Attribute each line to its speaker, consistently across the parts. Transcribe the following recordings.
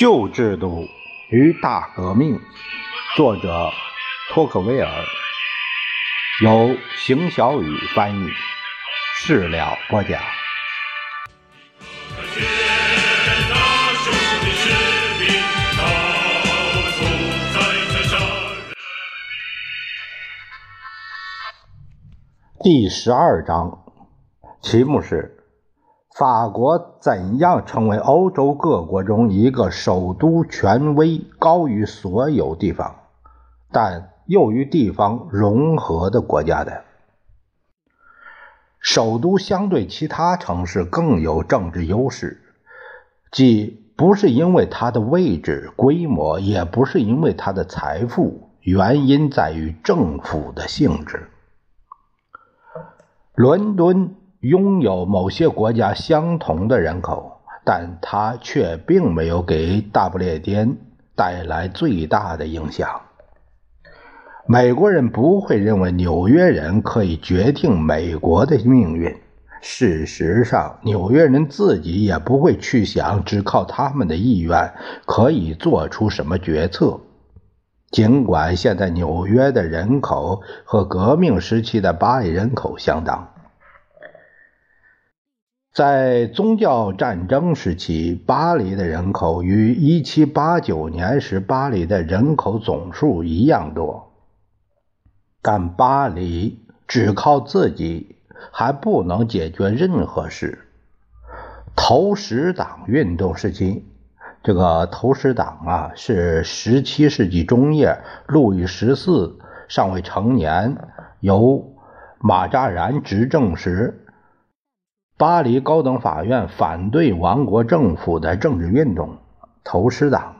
Speaker 1: 旧制度与大革命，作者托克维尔，由邢小雨翻译，事了播讲。第十二章，题目是。法国怎样成为欧洲各国中一个首都权威高于所有地方，但又与地方融合的国家的？首都相对其他城市更有政治优势，即不是因为它的位置、规模，也不是因为它的财富，原因在于政府的性质。伦敦。拥有某些国家相同的人口，但它却并没有给大不列颠带来最大的影响。美国人不会认为纽约人可以决定美国的命运。事实上，纽约人自己也不会去想，只靠他们的意愿可以做出什么决策。尽管现在纽约的人口和革命时期的巴黎人口相当。在宗教战争时期，巴黎的人口与1789年时巴黎的人口总数一样多。但巴黎只靠自己还不能解决任何事。投石党运动时期，这个投石党啊，是17世纪中叶路易十四尚未成年，由马扎然执政时。巴黎高等法院反对王国政府的政治运动，投石党。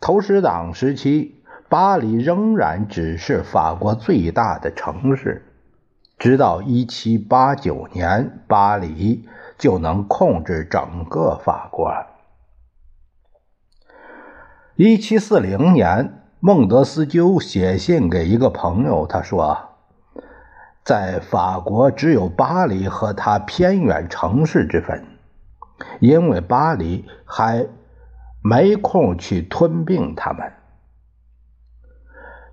Speaker 1: 投石党时期，巴黎仍然只是法国最大的城市。直到1789年，巴黎就能控制整个法国。1740年，孟德斯鸠写信给一个朋友，他说。在法国，只有巴黎和它偏远城市之分，因为巴黎还没空去吞并他们。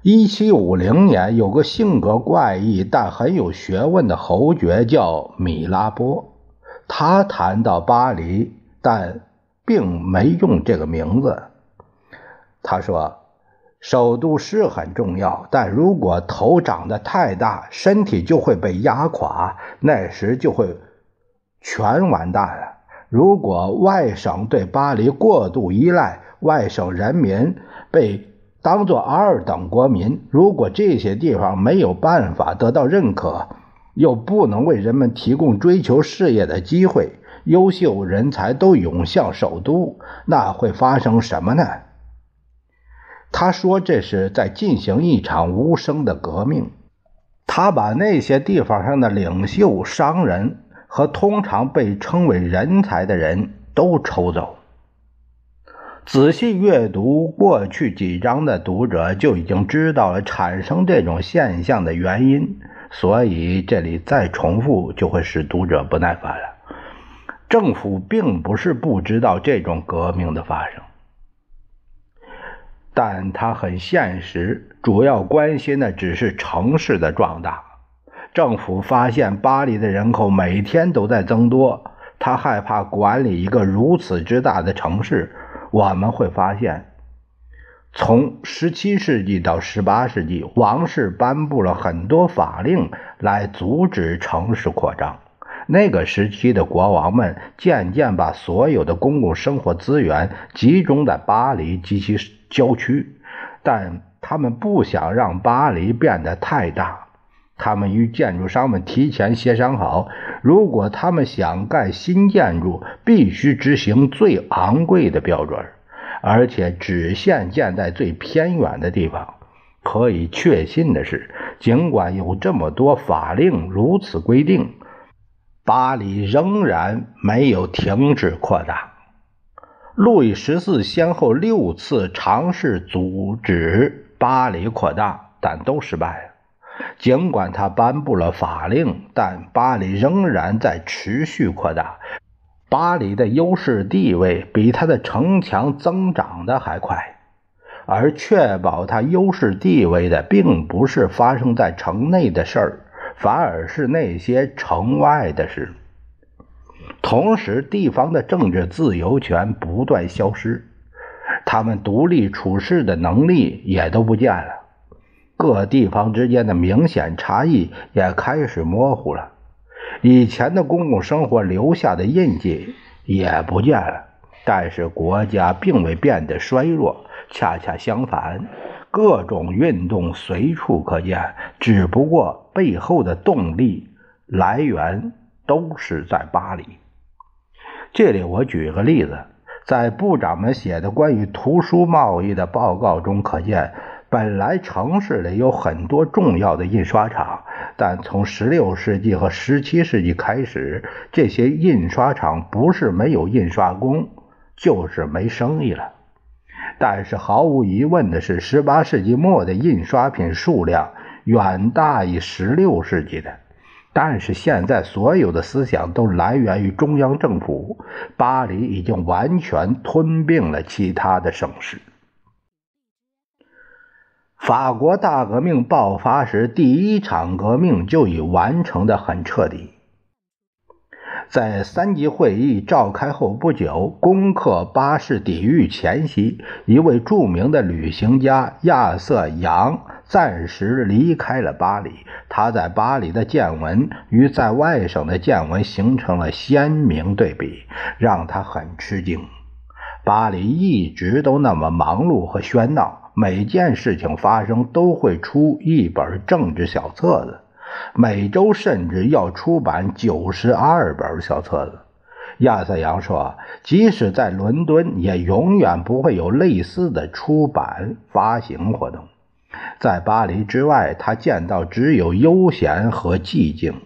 Speaker 1: 一七五零年，有个性格怪异但很有学问的侯爵叫米拉波，他谈到巴黎，但并没用这个名字。他说。首都是很重要，但如果头长得太大，身体就会被压垮，那时就会全完蛋了。如果外省对巴黎过度依赖，外省人民被当作二等国民。如果这些地方没有办法得到认可，又不能为人们提供追求事业的机会，优秀人才都涌向首都，那会发生什么呢？他说：“这是在进行一场无声的革命。他把那些地方上的领袖、商人和通常被称为人才的人都抽走。仔细阅读过去几章的读者就已经知道了产生这种现象的原因，所以这里再重复就会使读者不耐烦了。政府并不是不知道这种革命的发生。”但他很现实，主要关心的只是城市的壮大。政府发现巴黎的人口每天都在增多，他害怕管理一个如此之大的城市。我们会发现，从17世纪到18世纪，王室颁布了很多法令来阻止城市扩张。那个时期的国王们渐渐把所有的公共生活资源集中在巴黎及其郊区，但他们不想让巴黎变得太大。他们与建筑商们提前协商好，如果他们想盖新建筑，必须执行最昂贵的标准，而且只限建在最偏远的地方。可以确信的是，尽管有这么多法令如此规定。巴黎仍然没有停止扩大。路易十四先后六次尝试阻止巴黎扩大，但都失败了。尽管他颁布了法令，但巴黎仍然在持续扩大，巴黎的优势地位比它的城墙增长的还快，而确保它优势地位的，并不是发生在城内的事儿，反而是那些城外的事。同时，地方的政治自由权不断消失，他们独立处事的能力也都不见了，各地方之间的明显差异也开始模糊了。以前的公共生活留下的印记也不见了，但是国家并未变得衰弱，恰恰相反，各种运动随处可见，只不过背后的动力来源都是在巴黎。这里我举个例子，在部长们写的关于图书贸易的报告中可见。本来城市里有很多重要的印刷厂，但从16世纪和17世纪开始，这些印刷厂不是没有印刷工，就是没生意了。但是毫无疑问的是，18世纪末的印刷品数量远大于16世纪的。但是现在所有的思想都来源于中央政府，巴黎已经完全吞并了其他的省市。法国大革命爆发时，第一场革命就已完成的很彻底。在三级会议召开后不久，攻克巴士底狱前夕，一位著名的旅行家亚瑟·杨暂时离开了巴黎。他在巴黎的见闻与在外省的见闻形成了鲜明对比，让他很吃惊。巴黎一直都那么忙碌和喧闹。每件事情发生都会出一本政治小册子，每周甚至要出版九十二本小册子。亚瑟杨说：“即使在伦敦，也永远不会有类似的出版发行活动。在巴黎之外，他见到只有悠闲和寂静，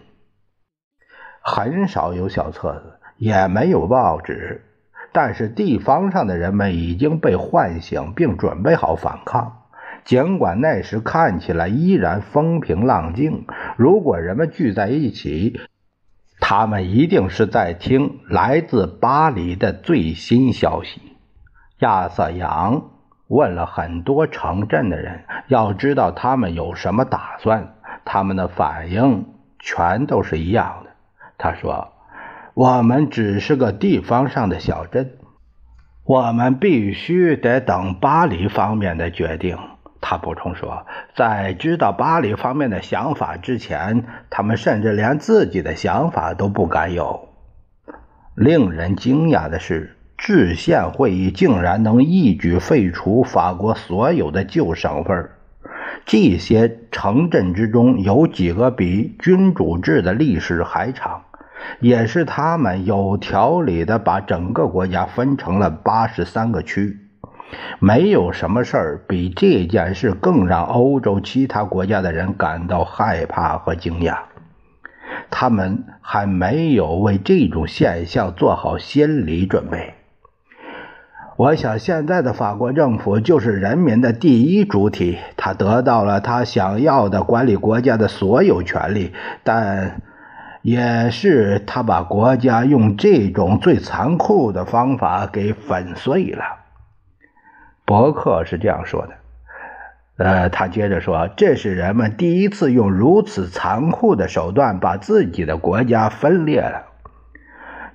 Speaker 1: 很少有小册子，也没有报纸。”但是地方上的人们已经被唤醒，并准备好反抗。尽管那时看起来依然风平浪静，如果人们聚在一起，他们一定是在听来自巴黎的最新消息。亚瑟杨问了很多城镇的人，要知道他们有什么打算。他们的反应全都是一样的。他说。我们只是个地方上的小镇，我们必须得等巴黎方面的决定。他补充说，在知道巴黎方面的想法之前，他们甚至连自己的想法都不敢有。令人惊讶的是，制宪会议竟然能一举废除法国所有的旧省份。这些城镇之中有几个比君主制的历史还长。也是他们有条理的把整个国家分成了八十三个区，没有什么事儿比这件事更让欧洲其他国家的人感到害怕和惊讶。他们还没有为这种现象做好心理准备。我想，现在的法国政府就是人民的第一主体，他得到了他想要的管理国家的所有权利，但。也是他把国家用这种最残酷的方法给粉碎了。伯克是这样说的。呃，他接着说：“这是人们第一次用如此残酷的手段把自己的国家分裂了。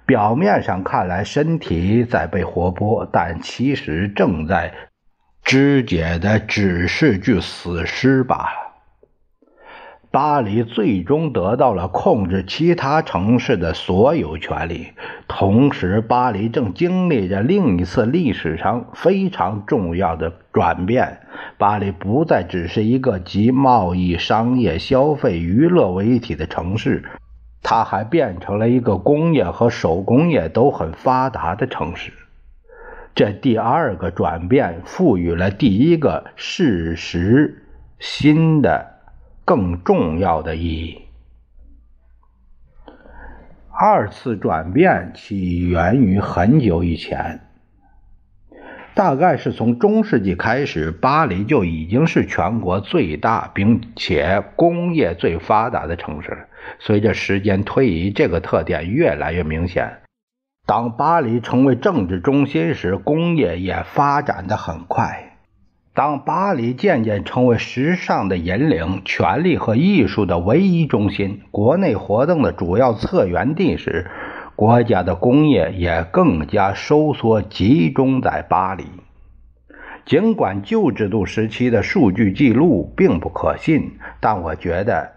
Speaker 1: 表面上看来，身体在被活剥，但其实正在肢解的只是具死尸罢了。”巴黎最终得到了控制其他城市的所有权利，同时，巴黎正经历着另一次历史上非常重要的转变。巴黎不再只是一个集贸易、商业、消费、娱乐为一体的城市，它还变成了一个工业和手工业都很发达的城市。这第二个转变赋予了第一个事实新的。更重要的意义。二次转变起源于很久以前，大概是从中世纪开始，巴黎就已经是全国最大并且工业最发达的城市。随着时间推移，这个特点越来越明显。当巴黎成为政治中心时，工业也发展的很快。当巴黎渐渐成为时尚的引领、权力和艺术的唯一中心、国内活动的主要策源地时，国家的工业也更加收缩，集中在巴黎。尽管旧制度时期的数据记录并不可信，但我觉得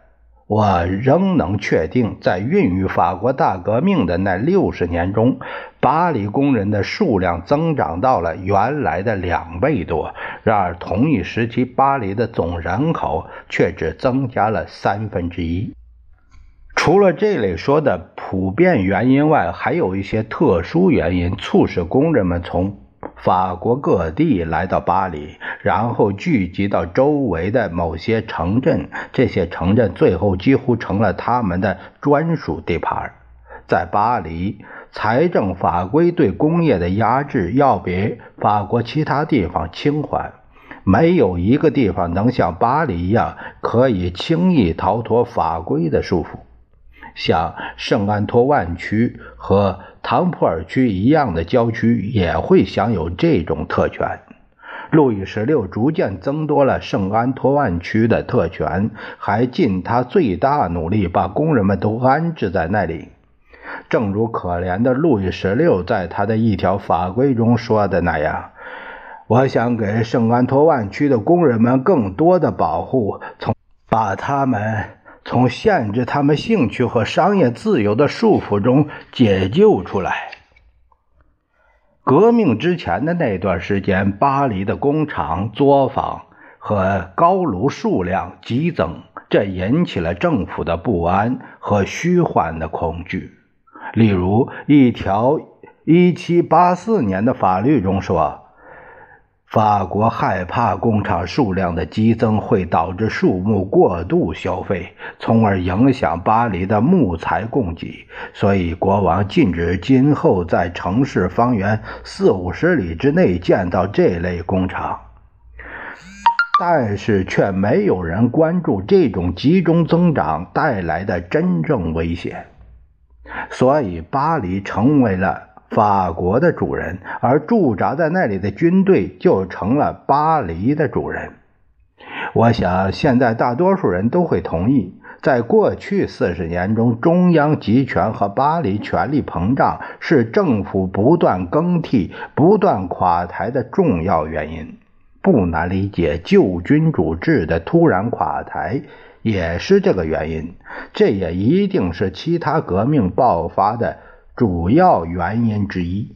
Speaker 1: 我仍能确定，在孕育法国大革命的那六十年中，巴黎工人的数量增长到了原来的两倍多。然而，同一时期，巴黎的总人口却只增加了三分之一。除了这类说的普遍原因外，还有一些特殊原因促使工人们从。法国各地来到巴黎，然后聚集到周围的某些城镇。这些城镇最后几乎成了他们的专属地盘。在巴黎，财政法规对工业的压制要比法国其他地方轻缓。没有一个地方能像巴黎一样可以轻易逃脱法规的束缚。像圣安托万区和。唐普尔区一样的郊区也会享有这种特权。路易十六逐渐增多了圣安托万区的特权，还尽他最大努力把工人们都安置在那里。正如可怜的路易十六在他的一条法规中说的那样：“我想给圣安托万区的工人们更多的保护，从把他们。”从限制他们兴趣和商业自由的束缚中解救出来。革命之前的那段时间，巴黎的工厂、作坊和高炉数量激增，这引起了政府的不安和虚幻的恐惧。例如，一条1784年的法律中说。法国害怕工厂数量的激增会导致树木过度消费，从而影响巴黎的木材供给，所以国王禁止今后在城市方圆四五十里之内建造这类工厂。但是，却没有人关注这种集中增长带来的真正危险，所以巴黎成为了。法国的主人，而驻扎在那里的军队就成了巴黎的主人。我想，现在大多数人都会同意，在过去四十年中，中央集权和巴黎权力膨胀是政府不断更替、不断垮台的重要原因。不难理解，旧君主制的突然垮台也是这个原因。这也一定是其他革命爆发的。主要原因之一。